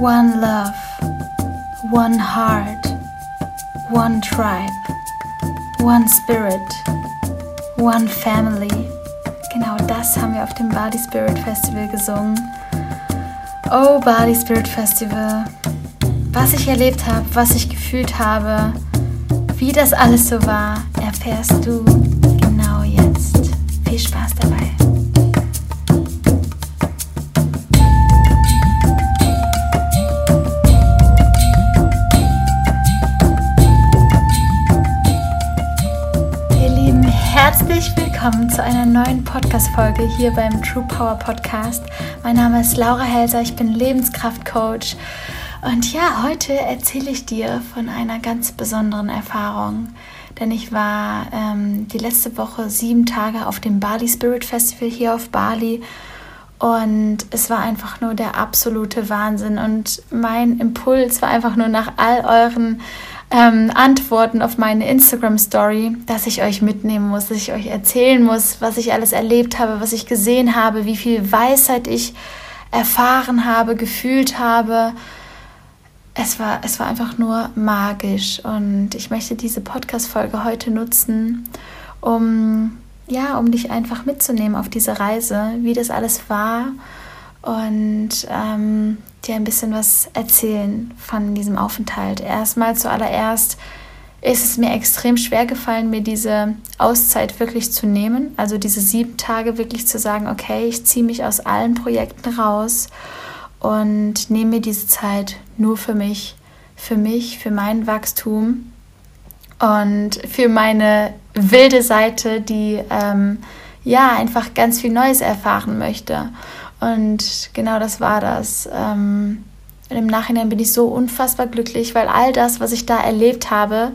One love, one heart, one tribe, one spirit, one family. Genau das haben wir auf dem Body Spirit Festival gesungen. Oh, Body Spirit Festival. Was ich erlebt habe, was ich gefühlt habe, wie das alles so war, erfährst du willkommen zu einer neuen Podcast-Folge hier beim True Power Podcast. Mein Name ist Laura Helser, ich bin Lebenskraftcoach. Und ja, heute erzähle ich dir von einer ganz besonderen Erfahrung. Denn ich war ähm, die letzte Woche sieben Tage auf dem Bali Spirit Festival hier auf Bali. Und es war einfach nur der absolute Wahnsinn. Und mein Impuls war einfach nur nach all euren ähm, Antworten auf meine Instagram-Story, dass ich euch mitnehmen muss, dass ich euch erzählen muss, was ich alles erlebt habe, was ich gesehen habe, wie viel Weisheit ich erfahren habe, gefühlt habe. Es war, es war einfach nur magisch und ich möchte diese Podcast-Folge heute nutzen, um, ja, um dich einfach mitzunehmen auf diese Reise, wie das alles war und ähm, dir ein bisschen was erzählen von diesem Aufenthalt. Erstmal zuallererst ist es mir extrem schwer gefallen, mir diese Auszeit wirklich zu nehmen. Also diese sieben Tage wirklich zu sagen, okay, ich ziehe mich aus allen Projekten raus und nehme mir diese Zeit nur für mich, für mich, für mein Wachstum und für meine wilde Seite, die ähm, ja einfach ganz viel Neues erfahren möchte. Und genau das war das. Ähm, Im Nachhinein bin ich so unfassbar glücklich, weil all das, was ich da erlebt habe,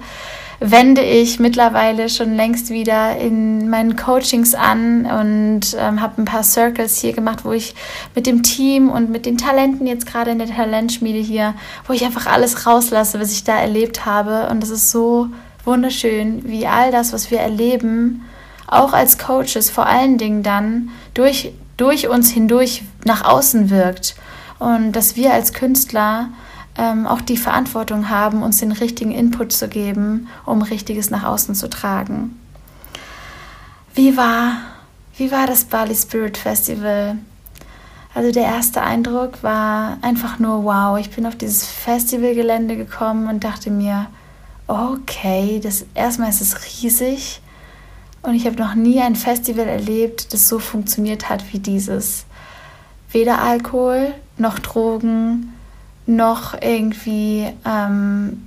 wende ich mittlerweile schon längst wieder in meinen Coachings an und ähm, habe ein paar Circles hier gemacht, wo ich mit dem Team und mit den Talenten jetzt gerade in der Talentschmiede hier, wo ich einfach alles rauslasse, was ich da erlebt habe. Und das ist so wunderschön, wie all das, was wir erleben, auch als Coaches vor allen Dingen dann durch durch uns hindurch nach außen wirkt und dass wir als Künstler ähm, auch die Verantwortung haben, uns den richtigen Input zu geben, um Richtiges nach außen zu tragen. Wie war, wie war das Bali Spirit Festival? Also der erste Eindruck war einfach nur wow. Ich bin auf dieses Festivalgelände gekommen und dachte mir, okay, das erstmal ist es riesig und ich habe noch nie ein Festival erlebt, das so funktioniert hat wie dieses. Weder Alkohol noch Drogen noch irgendwie ähm,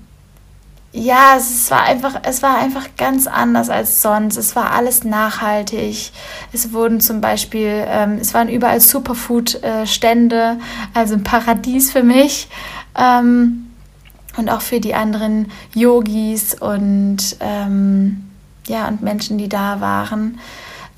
ja, es war einfach, es war einfach ganz anders als sonst. Es war alles nachhaltig. Es wurden zum Beispiel, ähm, es waren überall Superfood-Stände, also ein Paradies für mich ähm, und auch für die anderen Yogis und ähm, ja, und Menschen, die da waren.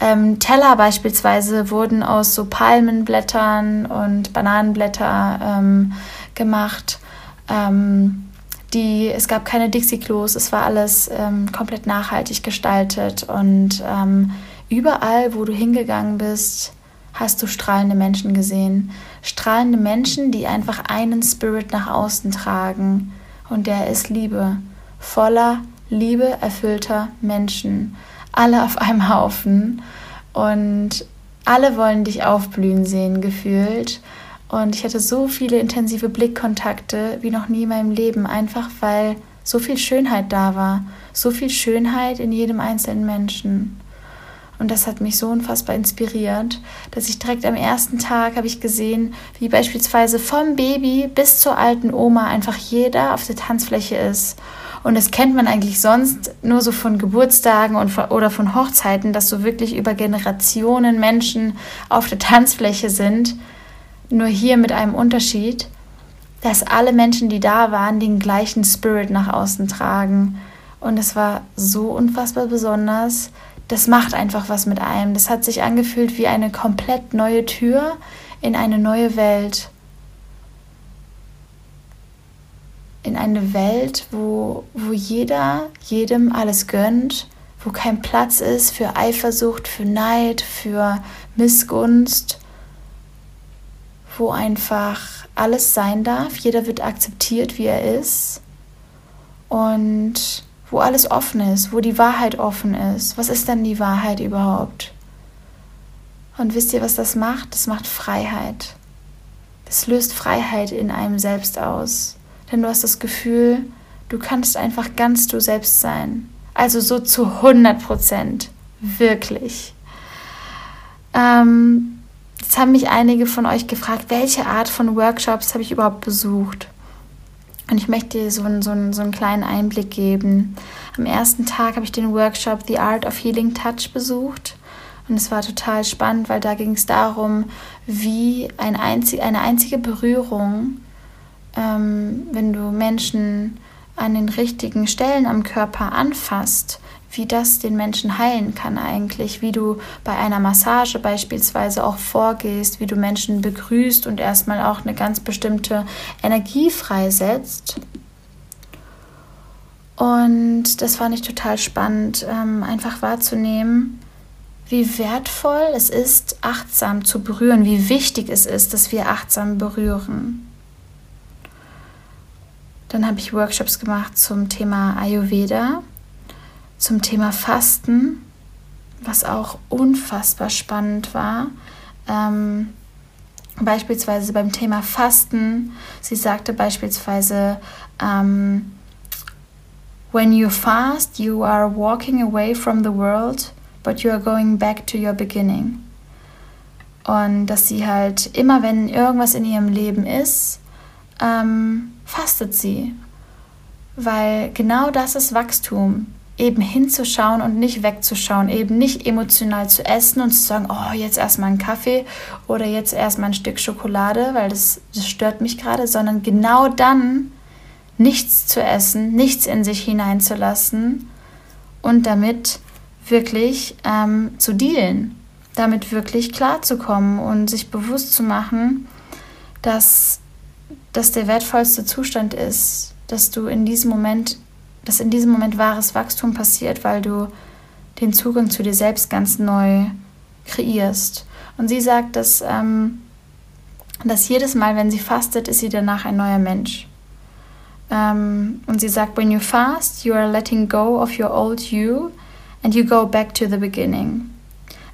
Ähm, Teller beispielsweise wurden aus so Palmenblättern und Bananenblätter ähm, gemacht. Ähm, die, es gab keine Dixie-Klos, es war alles ähm, komplett nachhaltig gestaltet und ähm, überall, wo du hingegangen bist, hast du strahlende Menschen gesehen. Strahlende Menschen, die einfach einen Spirit nach außen tragen und der ist Liebe, voller Liebe erfüllter Menschen, alle auf einem Haufen und alle wollen dich aufblühen sehen, gefühlt. Und ich hatte so viele intensive Blickkontakte wie noch nie in meinem Leben, einfach weil so viel Schönheit da war, so viel Schönheit in jedem einzelnen Menschen. Und das hat mich so unfassbar inspiriert, dass ich direkt am ersten Tag habe ich gesehen, wie beispielsweise vom Baby bis zur alten Oma einfach jeder auf der Tanzfläche ist und das kennt man eigentlich sonst nur so von Geburtstagen und von, oder von Hochzeiten, dass so wirklich über Generationen Menschen auf der Tanzfläche sind. Nur hier mit einem Unterschied, dass alle Menschen, die da waren, den gleichen Spirit nach außen tragen. Und es war so unfassbar besonders. Das macht einfach was mit einem. Das hat sich angefühlt wie eine komplett neue Tür in eine neue Welt. In eine Welt, wo, wo jeder jedem alles gönnt, wo kein Platz ist für Eifersucht, für Neid, für Missgunst, wo einfach alles sein darf, jeder wird akzeptiert, wie er ist und wo alles offen ist, wo die Wahrheit offen ist. Was ist denn die Wahrheit überhaupt? Und wisst ihr, was das macht? Das macht Freiheit. Es löst Freiheit in einem selbst aus. Denn du hast das Gefühl, du kannst einfach ganz du selbst sein. Also so zu 100 Prozent. Wirklich. Ähm, jetzt haben mich einige von euch gefragt, welche Art von Workshops habe ich überhaupt besucht? Und ich möchte dir so, einen, so, so einen kleinen Einblick geben. Am ersten Tag habe ich den Workshop The Art of Healing Touch besucht. Und es war total spannend, weil da ging es darum, wie ein einzig, eine einzige Berührung, ähm, wenn du Menschen an den richtigen Stellen am Körper anfasst, wie das den Menschen heilen kann eigentlich, wie du bei einer Massage beispielsweise auch vorgehst, wie du Menschen begrüßt und erstmal auch eine ganz bestimmte Energie freisetzt. Und das fand ich total spannend, ähm, einfach wahrzunehmen, wie wertvoll es ist, achtsam zu berühren, wie wichtig es ist, dass wir achtsam berühren. Dann habe ich Workshops gemacht zum Thema Ayurveda, zum Thema Fasten, was auch unfassbar spannend war. Ähm, beispielsweise beim Thema Fasten, sie sagte beispielsweise, ähm, When you fast, you are walking away from the world but you are going back to your beginning. Und dass sie halt immer, wenn irgendwas in ihrem Leben ist, ähm, fastet sie. Weil genau das ist Wachstum. Eben hinzuschauen und nicht wegzuschauen. Eben nicht emotional zu essen und zu sagen, oh, jetzt erstmal einen Kaffee oder jetzt erstmal ein Stück Schokolade, weil das, das stört mich gerade, sondern genau dann nichts zu essen, nichts in sich hineinzulassen und damit wirklich ähm, zu dealen, damit wirklich klarzukommen und sich bewusst zu machen, dass das der wertvollste Zustand ist, dass du in diesem Moment, dass in diesem Moment wahres Wachstum passiert, weil du den Zugang zu dir selbst ganz neu kreierst. Und sie sagt, dass, ähm, dass jedes Mal, wenn sie fastet, ist sie danach ein neuer Mensch. Ähm, und sie sagt, when you fast, you are letting go of your old you and you go back to the beginning.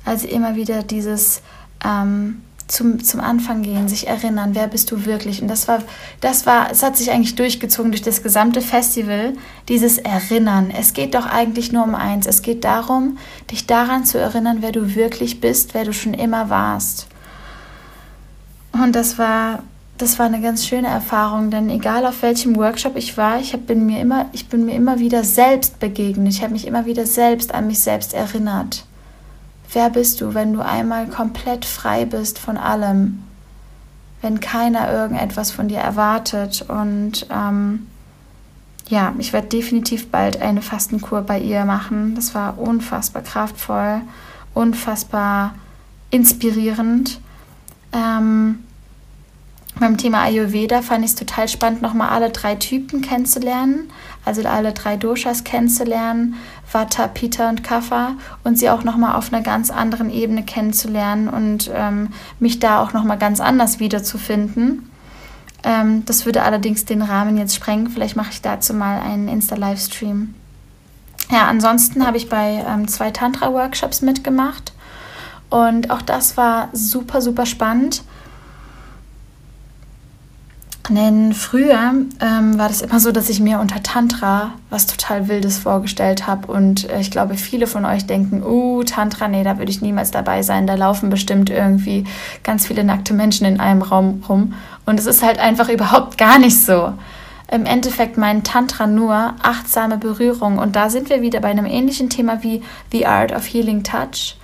Also immer wieder dieses ähm, zum, zum Anfang gehen, sich erinnern, wer bist du wirklich? Und das war, das war, es hat sich eigentlich durchgezogen durch das gesamte Festival, dieses Erinnern. Es geht doch eigentlich nur um eins. Es geht darum, dich daran zu erinnern, wer du wirklich bist, wer du schon immer warst. Und das war das war eine ganz schöne Erfahrung, denn egal auf welchem Workshop ich war, ich bin mir immer, ich bin mir immer wieder selbst begegnet. Ich habe mich immer wieder selbst an mich selbst erinnert. Wer bist du, wenn du einmal komplett frei bist von allem? Wenn keiner irgendetwas von dir erwartet und ähm, ja, ich werde definitiv bald eine Fastenkur bei ihr machen. Das war unfassbar kraftvoll, unfassbar inspirierend. Ähm, beim Thema Ayurveda fand ich es total spannend, nochmal alle drei Typen kennenzulernen, also alle drei Doshas kennenzulernen, Vata, Pitta und Kapha und sie auch nochmal auf einer ganz anderen Ebene kennenzulernen und ähm, mich da auch nochmal ganz anders wiederzufinden. Ähm, das würde allerdings den Rahmen jetzt sprengen. Vielleicht mache ich dazu mal einen Insta-Livestream. Ja, ansonsten habe ich bei ähm, zwei Tantra-Workshops mitgemacht und auch das war super, super spannend denn früher ähm, war das immer so, dass ich mir unter Tantra was total Wildes vorgestellt habe. Und äh, ich glaube, viele von euch denken, uh, Tantra, nee, da würde ich niemals dabei sein. Da laufen bestimmt irgendwie ganz viele nackte Menschen in einem Raum rum. Und es ist halt einfach überhaupt gar nicht so. Im Endeffekt meint Tantra nur achtsame Berührung. Und da sind wir wieder bei einem ähnlichen Thema wie The Art of Healing Touch.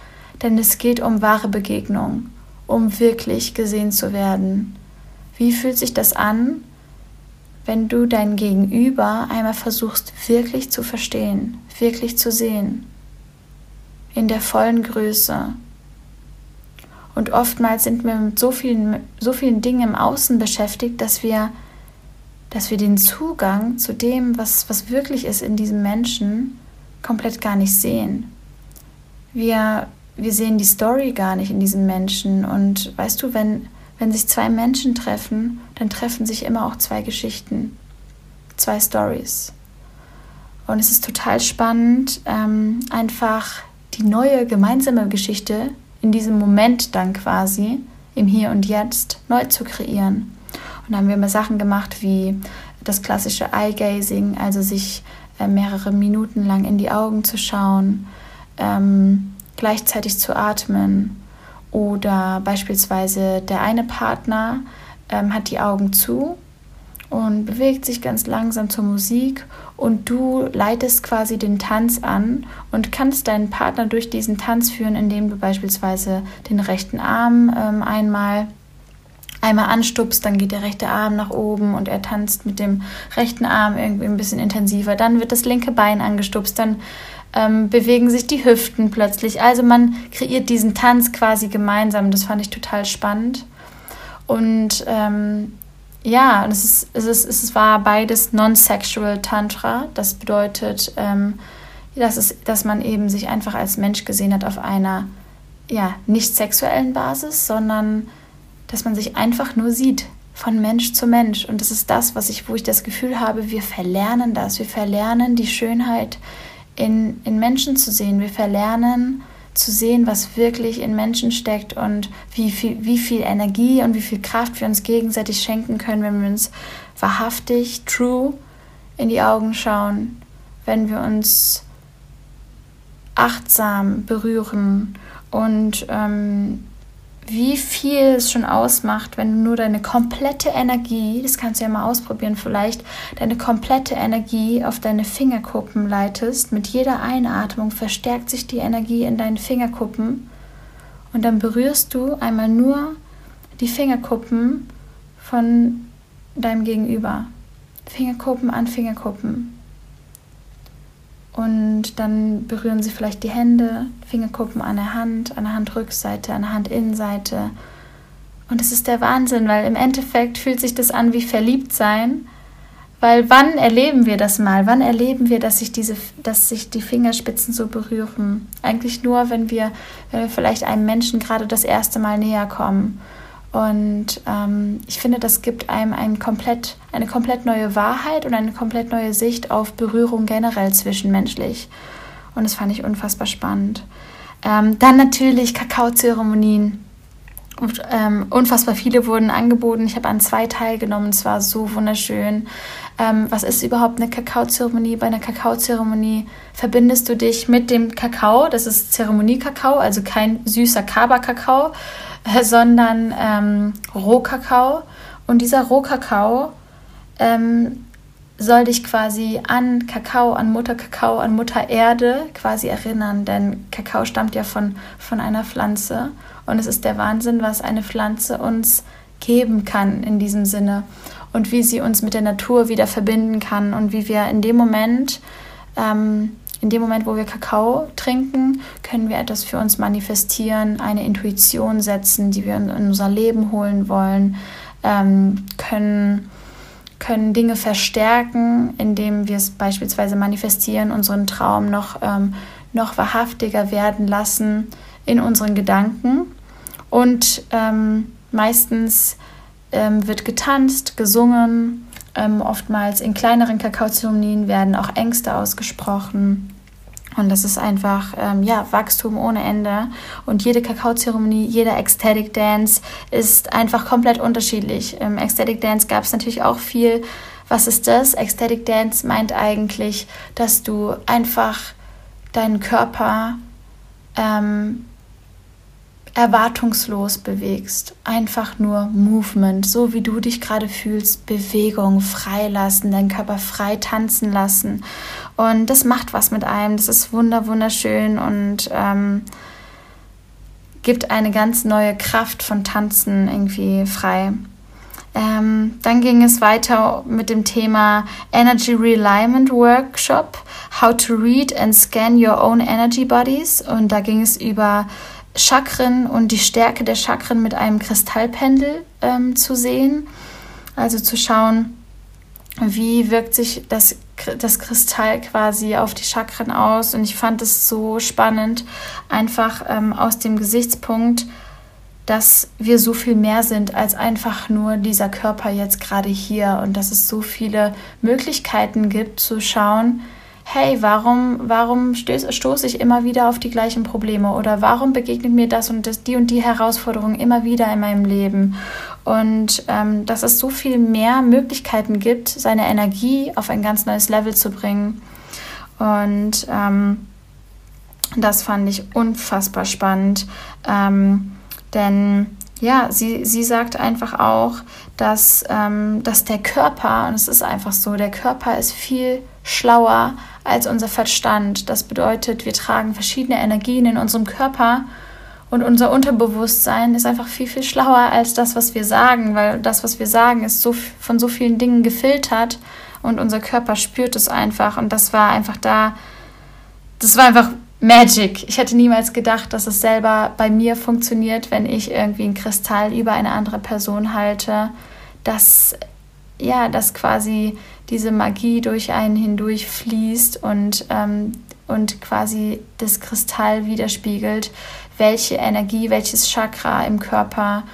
Denn es geht um wahre Begegnung, um wirklich gesehen zu werden wie fühlt sich das an, wenn du dein Gegenüber einmal versuchst wirklich zu verstehen, wirklich zu sehen, in der vollen Größe? Und oftmals sind wir mit so vielen, so vielen Dingen im Außen beschäftigt, dass wir, dass wir den Zugang zu dem, was, was wirklich ist in diesem Menschen, komplett gar nicht sehen. Wir, wir sehen die Story gar nicht in diesem Menschen. Und weißt du, wenn, wenn sich zwei Menschen treffen, dann treffen sich immer auch zwei Geschichten, zwei Stories. Und es ist total spannend, ähm, einfach die neue gemeinsame Geschichte in diesem Moment dann quasi im Hier und Jetzt neu zu kreieren. Und da haben wir immer Sachen gemacht wie das klassische Eye-Gazing, also sich äh, mehrere Minuten lang in die Augen zu schauen, ähm, gleichzeitig zu atmen oder beispielsweise der eine Partner ähm, hat die Augen zu und bewegt sich ganz langsam zur Musik und du leitest quasi den Tanz an und kannst deinen Partner durch diesen Tanz führen, indem du beispielsweise den rechten Arm ähm, einmal einmal anstupst, dann geht der rechte Arm nach oben und er tanzt mit dem rechten Arm irgendwie ein bisschen intensiver. Dann wird das linke Bein angestupst, dann ähm, bewegen sich die Hüften plötzlich. Also man kreiert diesen Tanz quasi gemeinsam. Das fand ich total spannend. Und ähm, ja, es, ist, es, ist, es war beides Non-Sexual Tantra. Das bedeutet, ähm, dass, es, dass man eben sich einfach als Mensch gesehen hat auf einer ja, nicht sexuellen Basis, sondern dass man sich einfach nur sieht von Mensch zu Mensch. Und das ist das, was ich, wo ich das Gefühl habe, wir verlernen das. Wir verlernen die Schönheit in, in Menschen zu sehen. Wir verlernen zu sehen, was wirklich in Menschen steckt und wie viel, wie viel Energie und wie viel Kraft wir uns gegenseitig schenken können, wenn wir uns wahrhaftig, true in die Augen schauen, wenn wir uns achtsam berühren und ähm, wie viel es schon ausmacht, wenn du nur deine komplette Energie, das kannst du ja mal ausprobieren vielleicht, deine komplette Energie auf deine Fingerkuppen leitest. Mit jeder Einatmung verstärkt sich die Energie in deinen Fingerkuppen und dann berührst du einmal nur die Fingerkuppen von deinem Gegenüber. Fingerkuppen an Fingerkuppen. Und dann berühren sie vielleicht die Hände, Fingerkuppen an der Hand, an der Handrückseite, an der Handinnenseite. Und es ist der Wahnsinn, weil im Endeffekt fühlt sich das an wie verliebt sein. Weil wann erleben wir das mal? Wann erleben wir, dass sich, diese, dass sich die Fingerspitzen so berühren? Eigentlich nur, wenn wir, wenn wir vielleicht einem Menschen gerade das erste Mal näher kommen und ähm, ich finde, das gibt einem ein komplett, eine komplett neue Wahrheit und eine komplett neue Sicht auf Berührung generell zwischenmenschlich. Und das fand ich unfassbar spannend. Ähm, dann natürlich Kakaozeremonien. Und, ähm, unfassbar viele wurden angeboten. Ich habe an zwei teilgenommen. Es war so wunderschön. Ähm, was ist überhaupt eine Kakaozeremonie? Bei einer Kakaozeremonie verbindest du dich mit dem Kakao. Das ist Zeremoniekakao, also kein süßer Kaba-Kakao, sondern ähm, Rohkakao. Und dieser Rohkakao ähm, soll dich quasi an Kakao, an Mutterkakao, an Mutter Erde quasi erinnern, denn Kakao stammt ja von, von einer Pflanze und es ist der Wahnsinn, was eine Pflanze uns geben kann in diesem Sinne und wie sie uns mit der Natur wieder verbinden kann und wie wir in dem Moment ähm, in dem Moment, wo wir Kakao trinken, können wir etwas für uns manifestieren, eine Intuition setzen, die wir in, unser Leben holen wollen, ähm, können, können Dinge verstärken, indem wir es beispielsweise manifestieren, unseren Traum noch, ähm, noch wahrhaftiger werden lassen in unseren Gedanken. Und ähm, meistens ähm, wird getanzt, gesungen, ähm, oftmals in kleineren Kakaozeremonien werden auch Ängste ausgesprochen. Und das ist einfach ähm, ja, Wachstum ohne Ende. Und jede Kakaozeremonie, jeder Ecstatic Dance ist einfach komplett unterschiedlich. Im Ecstatic Dance gab es natürlich auch viel. Was ist das? Ecstatic Dance meint eigentlich, dass du einfach deinen Körper ähm, erwartungslos bewegst. Einfach nur Movement, so wie du dich gerade fühlst, Bewegung freilassen, deinen Körper frei tanzen lassen. Und das macht was mit einem. Das ist wunder wunderschön und ähm, gibt eine ganz neue Kraft von Tanzen irgendwie frei. Ähm, dann ging es weiter mit dem Thema Energy Realignment Workshop, How to Read and Scan Your Own Energy Bodies. Und da ging es über Chakren und die Stärke der Chakren mit einem Kristallpendel ähm, zu sehen. Also zu schauen, wie wirkt sich das, das Kristall quasi auf die Chakren aus. Und ich fand es so spannend, einfach ähm, aus dem Gesichtspunkt, dass wir so viel mehr sind als einfach nur dieser Körper jetzt gerade hier und dass es so viele Möglichkeiten gibt zu schauen, hey, warum, warum stoße ich immer wieder auf die gleichen Probleme oder warum begegnet mir das und das, die und die Herausforderung immer wieder in meinem Leben? Und ähm, dass es so viel mehr Möglichkeiten gibt, seine Energie auf ein ganz neues Level zu bringen. Und ähm, das fand ich unfassbar spannend. Ähm, denn ja, sie, sie sagt einfach auch, dass, ähm, dass der Körper, und es ist einfach so, der Körper ist viel schlauer als unser Verstand. Das bedeutet, wir tragen verschiedene Energien in unserem Körper und unser Unterbewusstsein ist einfach viel, viel schlauer als das, was wir sagen, weil das, was wir sagen, ist so von so vielen Dingen gefiltert und unser Körper spürt es einfach. Und das war einfach da, das war einfach Magic. Ich hätte niemals gedacht, dass es selber bei mir funktioniert, wenn ich irgendwie ein Kristall über eine andere Person halte, dass ja, dass quasi diese Magie durch einen hindurch fließt und, ähm, und quasi das Kristall widerspiegelt, welche Energie, welches Chakra im Körper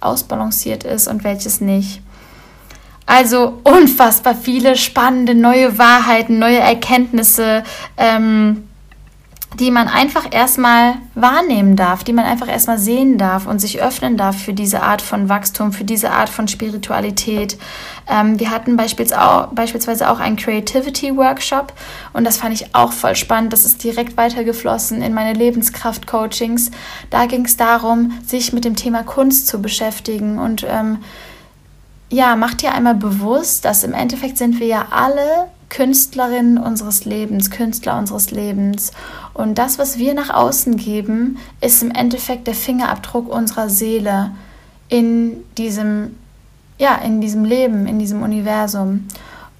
ausbalanciert ist und welches nicht. Also unfassbar viele spannende neue Wahrheiten, neue Erkenntnisse. Ähm, die man einfach erstmal wahrnehmen darf, die man einfach erstmal sehen darf und sich öffnen darf für diese Art von Wachstum, für diese Art von Spiritualität. Ähm, wir hatten beispielsweise auch einen Creativity Workshop und das fand ich auch voll spannend. Das ist direkt weitergeflossen in meine Lebenskraft-Coachings. Da ging es darum, sich mit dem Thema Kunst zu beschäftigen und ähm, ja, mach dir einmal bewusst, dass im Endeffekt sind wir ja alle Künstlerin unseres Lebens, Künstler unseres Lebens. Und das, was wir nach außen geben, ist im Endeffekt der Fingerabdruck unserer Seele in diesem, ja, in diesem Leben, in diesem Universum.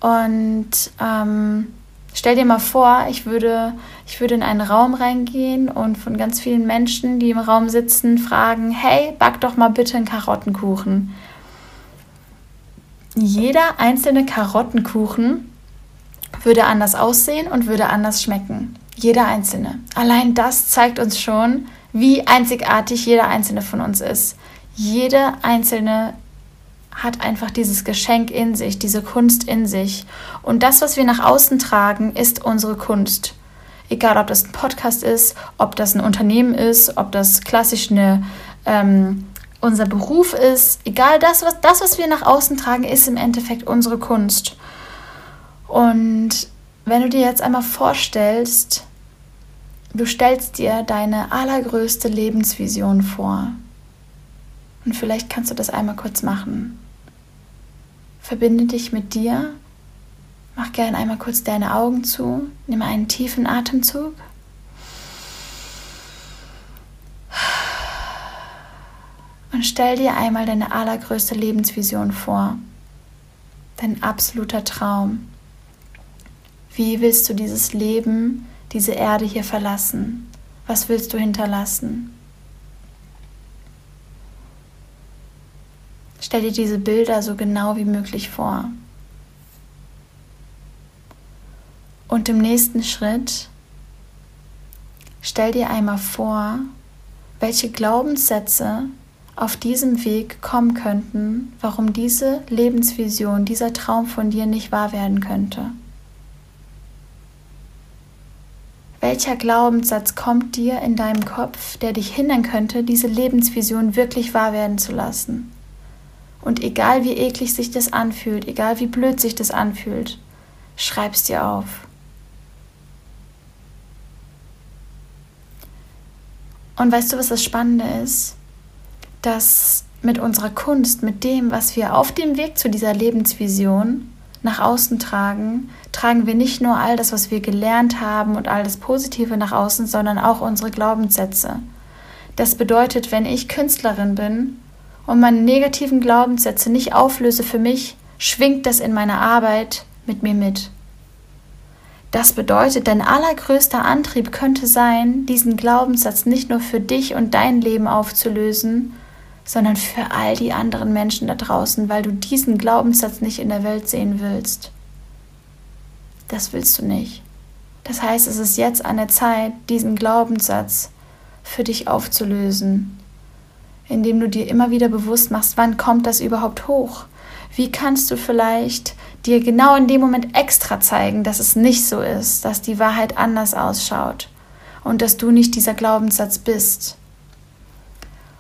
Und ähm, stell dir mal vor, ich würde, ich würde in einen Raum reingehen und von ganz vielen Menschen, die im Raum sitzen, fragen, hey, back doch mal bitte einen Karottenkuchen. Jeder einzelne Karottenkuchen würde anders aussehen und würde anders schmecken. Jeder einzelne. Allein das zeigt uns schon, wie einzigartig jeder einzelne von uns ist. Jede einzelne hat einfach dieses Geschenk in sich, diese Kunst in sich. Und das, was wir nach außen tragen, ist unsere Kunst. Egal, ob das ein Podcast ist, ob das ein Unternehmen ist, ob das klassisch eine, ähm, unser Beruf ist. Egal, das was, das, was wir nach außen tragen, ist im Endeffekt unsere Kunst. Und wenn du dir jetzt einmal vorstellst, du stellst dir deine allergrößte Lebensvision vor. Und vielleicht kannst du das einmal kurz machen. Verbinde dich mit dir. Mach gerne einmal kurz deine Augen zu. Nimm einen tiefen Atemzug. Und stell dir einmal deine allergrößte Lebensvision vor. Dein absoluter Traum. Wie willst du dieses Leben, diese Erde hier verlassen? Was willst du hinterlassen? Stell dir diese Bilder so genau wie möglich vor. Und im nächsten Schritt stell dir einmal vor, welche Glaubenssätze auf diesem Weg kommen könnten, warum diese Lebensvision, dieser Traum von dir nicht wahr werden könnte. Welcher Glaubenssatz kommt dir in deinem Kopf, der dich hindern könnte, diese Lebensvision wirklich wahr werden zu lassen? Und egal wie eklig sich das anfühlt, egal wie blöd sich das anfühlt, schreib's dir auf. Und weißt du, was das Spannende ist? Dass mit unserer Kunst, mit dem, was wir auf dem Weg zu dieser Lebensvision nach außen tragen, tragen wir nicht nur all das, was wir gelernt haben und all das Positive nach außen, sondern auch unsere Glaubenssätze. Das bedeutet, wenn ich Künstlerin bin und meine negativen Glaubenssätze nicht auflöse für mich, schwingt das in meiner Arbeit mit mir mit. Das bedeutet, dein allergrößter Antrieb könnte sein, diesen Glaubenssatz nicht nur für dich und dein Leben aufzulösen, sondern für all die anderen Menschen da draußen, weil du diesen Glaubenssatz nicht in der Welt sehen willst. Das willst du nicht. Das heißt, es ist jetzt an der Zeit, diesen Glaubenssatz für dich aufzulösen. indem du dir immer wieder bewusst machst, wann kommt das überhaupt hoch? Wie kannst du vielleicht dir genau in dem Moment extra zeigen, dass es nicht so ist, dass die Wahrheit anders ausschaut und dass du nicht dieser Glaubenssatz bist?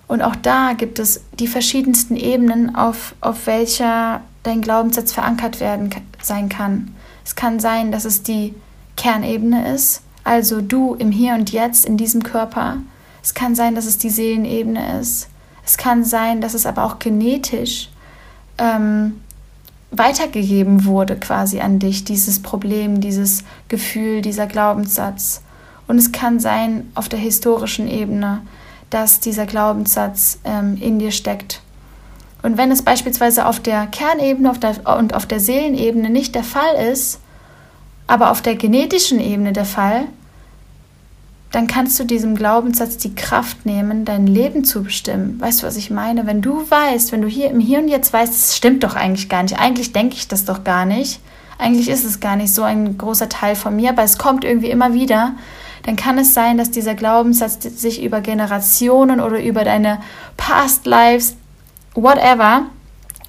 Und auch da gibt es die verschiedensten Ebenen, auf, auf welcher dein Glaubenssatz verankert werden sein kann. Es kann sein, dass es die Kernebene ist, also du im Hier und Jetzt in diesem Körper. Es kann sein, dass es die Seelenebene ist. Es kann sein, dass es aber auch genetisch ähm, weitergegeben wurde quasi an dich, dieses Problem, dieses Gefühl, dieser Glaubenssatz. Und es kann sein auf der historischen Ebene, dass dieser Glaubenssatz ähm, in dir steckt. Und wenn es beispielsweise auf der Kernebene auf der, und auf der Seelenebene nicht der Fall ist, aber auf der genetischen Ebene der Fall, dann kannst du diesem Glaubenssatz die Kraft nehmen, dein Leben zu bestimmen. Weißt du, was ich meine? Wenn du weißt, wenn du hier im Hier und Jetzt weißt, es stimmt doch eigentlich gar nicht, eigentlich denke ich das doch gar nicht, eigentlich ist es gar nicht so ein großer Teil von mir, aber es kommt irgendwie immer wieder, dann kann es sein, dass dieser Glaubenssatz sich über Generationen oder über deine Past Lives, whatever,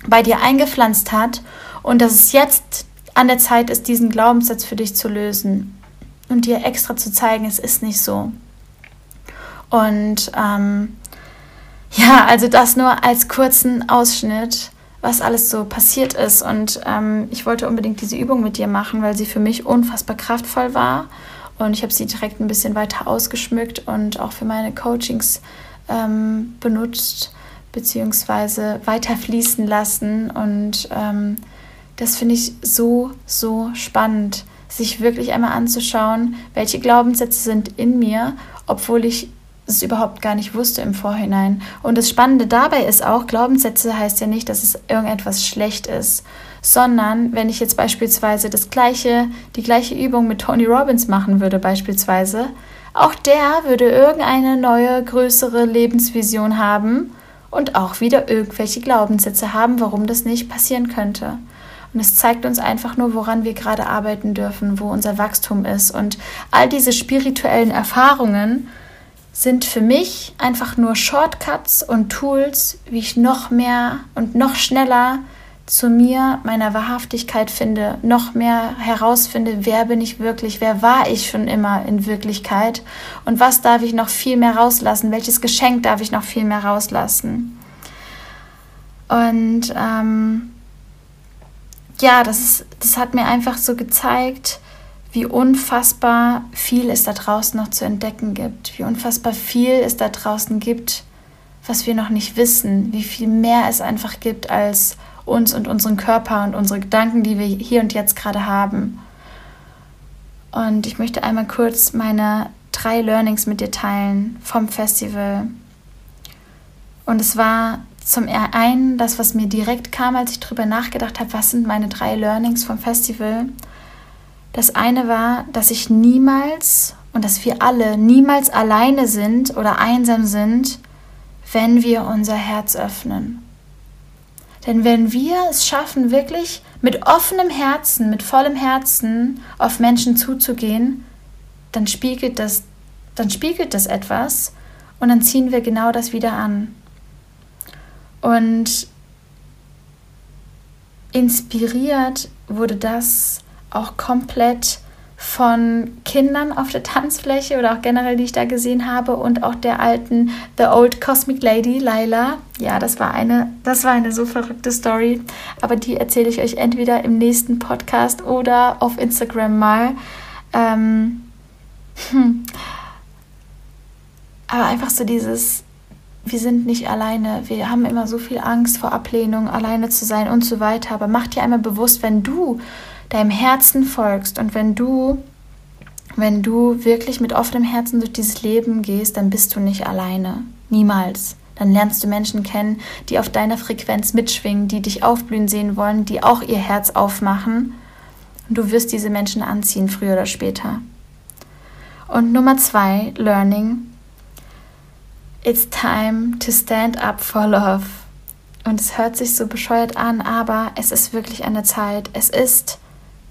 bei dir eingepflanzt hat und dass es jetzt an der Zeit ist, diesen Glaubenssatz für dich zu lösen und dir extra zu zeigen, es ist nicht so. Und ähm, ja, also das nur als kurzen Ausschnitt, was alles so passiert ist. Und ähm, ich wollte unbedingt diese Übung mit dir machen, weil sie für mich unfassbar kraftvoll war. Und ich habe sie direkt ein bisschen weiter ausgeschmückt und auch für meine Coachings ähm, benutzt, beziehungsweise weiter fließen lassen. Und ähm, das finde ich so, so spannend sich wirklich einmal anzuschauen, welche Glaubenssätze sind in mir, obwohl ich es überhaupt gar nicht wusste im Vorhinein. Und das Spannende dabei ist auch, Glaubenssätze heißt ja nicht, dass es irgendetwas schlecht ist, sondern wenn ich jetzt beispielsweise das gleiche, die gleiche Übung mit Tony Robbins machen würde beispielsweise, auch der würde irgendeine neue, größere Lebensvision haben und auch wieder irgendwelche Glaubenssätze haben, warum das nicht passieren könnte. Und es zeigt uns einfach nur, woran wir gerade arbeiten dürfen, wo unser Wachstum ist. Und all diese spirituellen Erfahrungen sind für mich einfach nur Shortcuts und Tools, wie ich noch mehr und noch schneller zu mir, meiner Wahrhaftigkeit finde, noch mehr herausfinde, wer bin ich wirklich, wer war ich schon immer in Wirklichkeit und was darf ich noch viel mehr rauslassen, welches Geschenk darf ich noch viel mehr rauslassen. Und ähm, ja, das, ist, das hat mir einfach so gezeigt, wie unfassbar viel es da draußen noch zu entdecken gibt, wie unfassbar viel es da draußen gibt, was wir noch nicht wissen, wie viel mehr es einfach gibt als uns und unseren Körper und unsere Gedanken, die wir hier und jetzt gerade haben. Und ich möchte einmal kurz meine drei Learnings mit dir teilen vom Festival. Und es war zum einen das, was mir direkt kam, als ich darüber nachgedacht habe, was sind meine drei Learnings vom Festival. Das eine war, dass ich niemals und dass wir alle niemals alleine sind oder einsam sind, wenn wir unser Herz öffnen. Denn wenn wir es schaffen, wirklich mit offenem Herzen, mit vollem Herzen auf Menschen zuzugehen, dann spiegelt das, dann spiegelt das etwas und dann ziehen wir genau das wieder an. Und inspiriert wurde das auch komplett von Kindern auf der Tanzfläche oder auch generell, die ich da gesehen habe und auch der alten The Old Cosmic Lady Laila. Ja, das war eine, das war eine so verrückte Story, aber die erzähle ich euch entweder im nächsten Podcast oder auf Instagram mal. Ähm, hm. Aber einfach so dieses wir sind nicht alleine, wir haben immer so viel Angst vor Ablehnung, alleine zu sein und so weiter. Aber mach dir einmal bewusst, wenn du deinem Herzen folgst und wenn du, wenn du wirklich mit offenem Herzen durch dieses Leben gehst, dann bist du nicht alleine. Niemals. Dann lernst du Menschen kennen, die auf deiner Frequenz mitschwingen, die dich aufblühen sehen wollen, die auch ihr Herz aufmachen. Und du wirst diese Menschen anziehen, früher oder später. Und Nummer zwei, Learning, It's time to stand up for love. Und es hört sich so bescheuert an, aber es ist wirklich eine Zeit. Es ist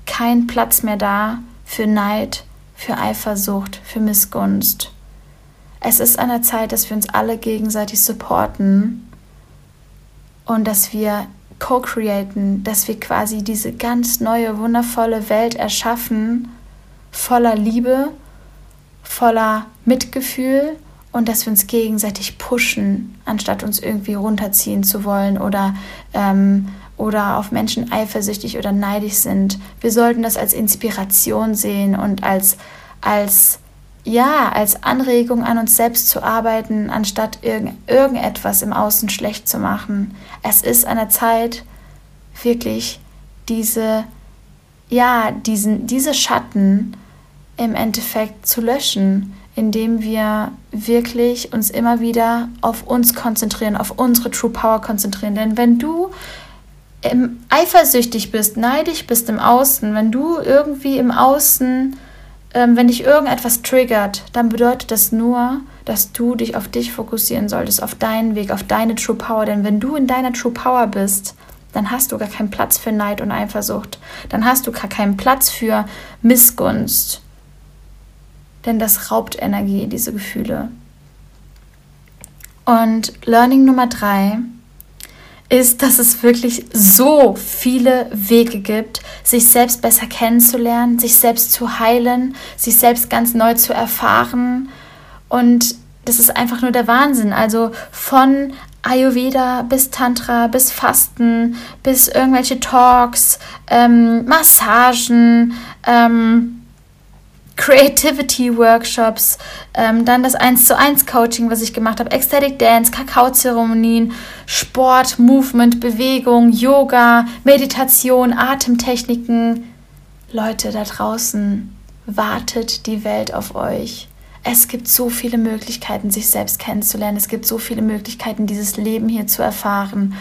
kein Platz mehr da für Neid, für Eifersucht, für Missgunst. Es ist an der Zeit, dass wir uns alle gegenseitig supporten und dass wir co-createn, dass wir quasi diese ganz neue, wundervolle Welt erschaffen, voller Liebe, voller Mitgefühl und dass wir uns gegenseitig pushen, anstatt uns irgendwie runterziehen zu wollen oder, ähm, oder auf Menschen eifersüchtig oder neidisch sind. Wir sollten das als Inspiration sehen und als, als ja, als Anregung an uns selbst zu arbeiten, anstatt irgend, irgendetwas im Außen schlecht zu machen. Es ist an der Zeit, wirklich diese, ja, diesen, diese Schatten im Endeffekt zu löschen, indem wir wirklich uns immer wieder auf uns konzentrieren, auf unsere True Power konzentrieren. Denn wenn du im, eifersüchtig bist, neidisch bist im Außen, wenn du irgendwie im Außen ähm, wenn dich irgendetwas triggert, dann bedeutet das nur, dass du dich auf dich fokussieren solltest, auf deinen Weg, auf deine True Power. Denn wenn du in deiner True Power bist, dann hast du gar keinen Platz für Neid und Eifersucht. Dann hast du gar keinen Platz für Missgunst. Denn das raubt Energie, diese Gefühle. Und Learning Nummer drei ist, dass es wirklich so viele Wege gibt, sich selbst besser kennenzulernen, sich selbst zu heilen, sich selbst ganz neu zu erfahren. Und das ist einfach nur der Wahnsinn. Also von Ayurveda bis Tantra, bis Fasten, bis irgendwelche Talks, ähm, Massagen, ähm, Creativity Workshops, ähm, dann das 1 zu 1 Coaching, was ich gemacht habe, Ecstatic Dance, Kakaozeremonien, Sport, Movement, Bewegung, Yoga, Meditation, Atemtechniken. Leute da draußen, wartet die Welt auf euch. Es gibt so viele Möglichkeiten, sich selbst kennenzulernen. Es gibt so viele Möglichkeiten, dieses Leben hier zu erfahren.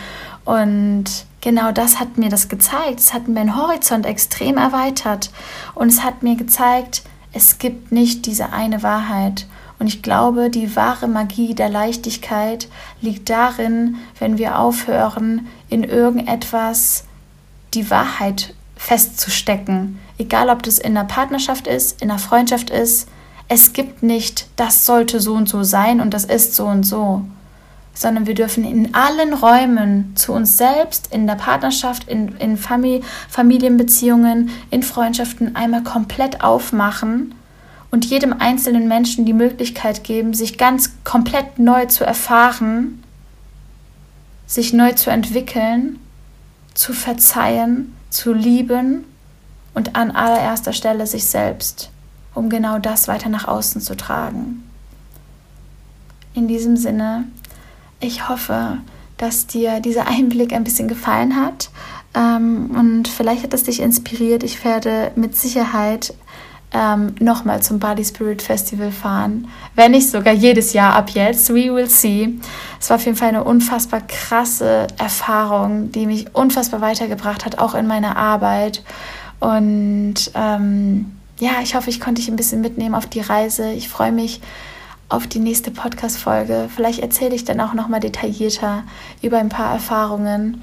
Und genau das hat mir das gezeigt. Es hat meinen Horizont extrem erweitert. Und es hat mir gezeigt, es gibt nicht diese eine Wahrheit. Und ich glaube, die wahre Magie der Leichtigkeit liegt darin, wenn wir aufhören, in irgendetwas die Wahrheit festzustecken. Egal, ob das in einer Partnerschaft ist, in einer Freundschaft ist. Es gibt nicht, das sollte so und so sein und das ist so und so sondern wir dürfen in allen Räumen zu uns selbst, in der Partnerschaft, in, in Famili Familienbeziehungen, in Freundschaften einmal komplett aufmachen und jedem einzelnen Menschen die Möglichkeit geben, sich ganz komplett neu zu erfahren, sich neu zu entwickeln, zu verzeihen, zu lieben und an allererster Stelle sich selbst, um genau das weiter nach außen zu tragen. In diesem Sinne ich hoffe, dass dir dieser Einblick ein bisschen gefallen hat ähm, und vielleicht hat es dich inspiriert. Ich werde mit Sicherheit ähm, nochmal zum Body Spirit Festival fahren, wenn nicht sogar jedes Jahr ab jetzt. We will see. Es war auf jeden Fall eine unfassbar krasse Erfahrung, die mich unfassbar weitergebracht hat, auch in meiner Arbeit. Und ähm, ja, ich hoffe, ich konnte dich ein bisschen mitnehmen auf die Reise. Ich freue mich auf die nächste Podcast-Folge. Vielleicht erzähle ich dann auch nochmal detaillierter über ein paar Erfahrungen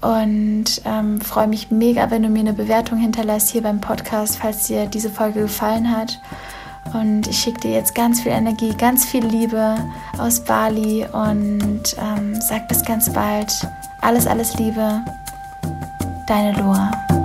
und ähm, freue mich mega, wenn du mir eine Bewertung hinterlässt hier beim Podcast, falls dir diese Folge gefallen hat. Und ich schicke dir jetzt ganz viel Energie, ganz viel Liebe aus Bali und ähm, sag bis ganz bald. Alles, alles Liebe. Deine Loa.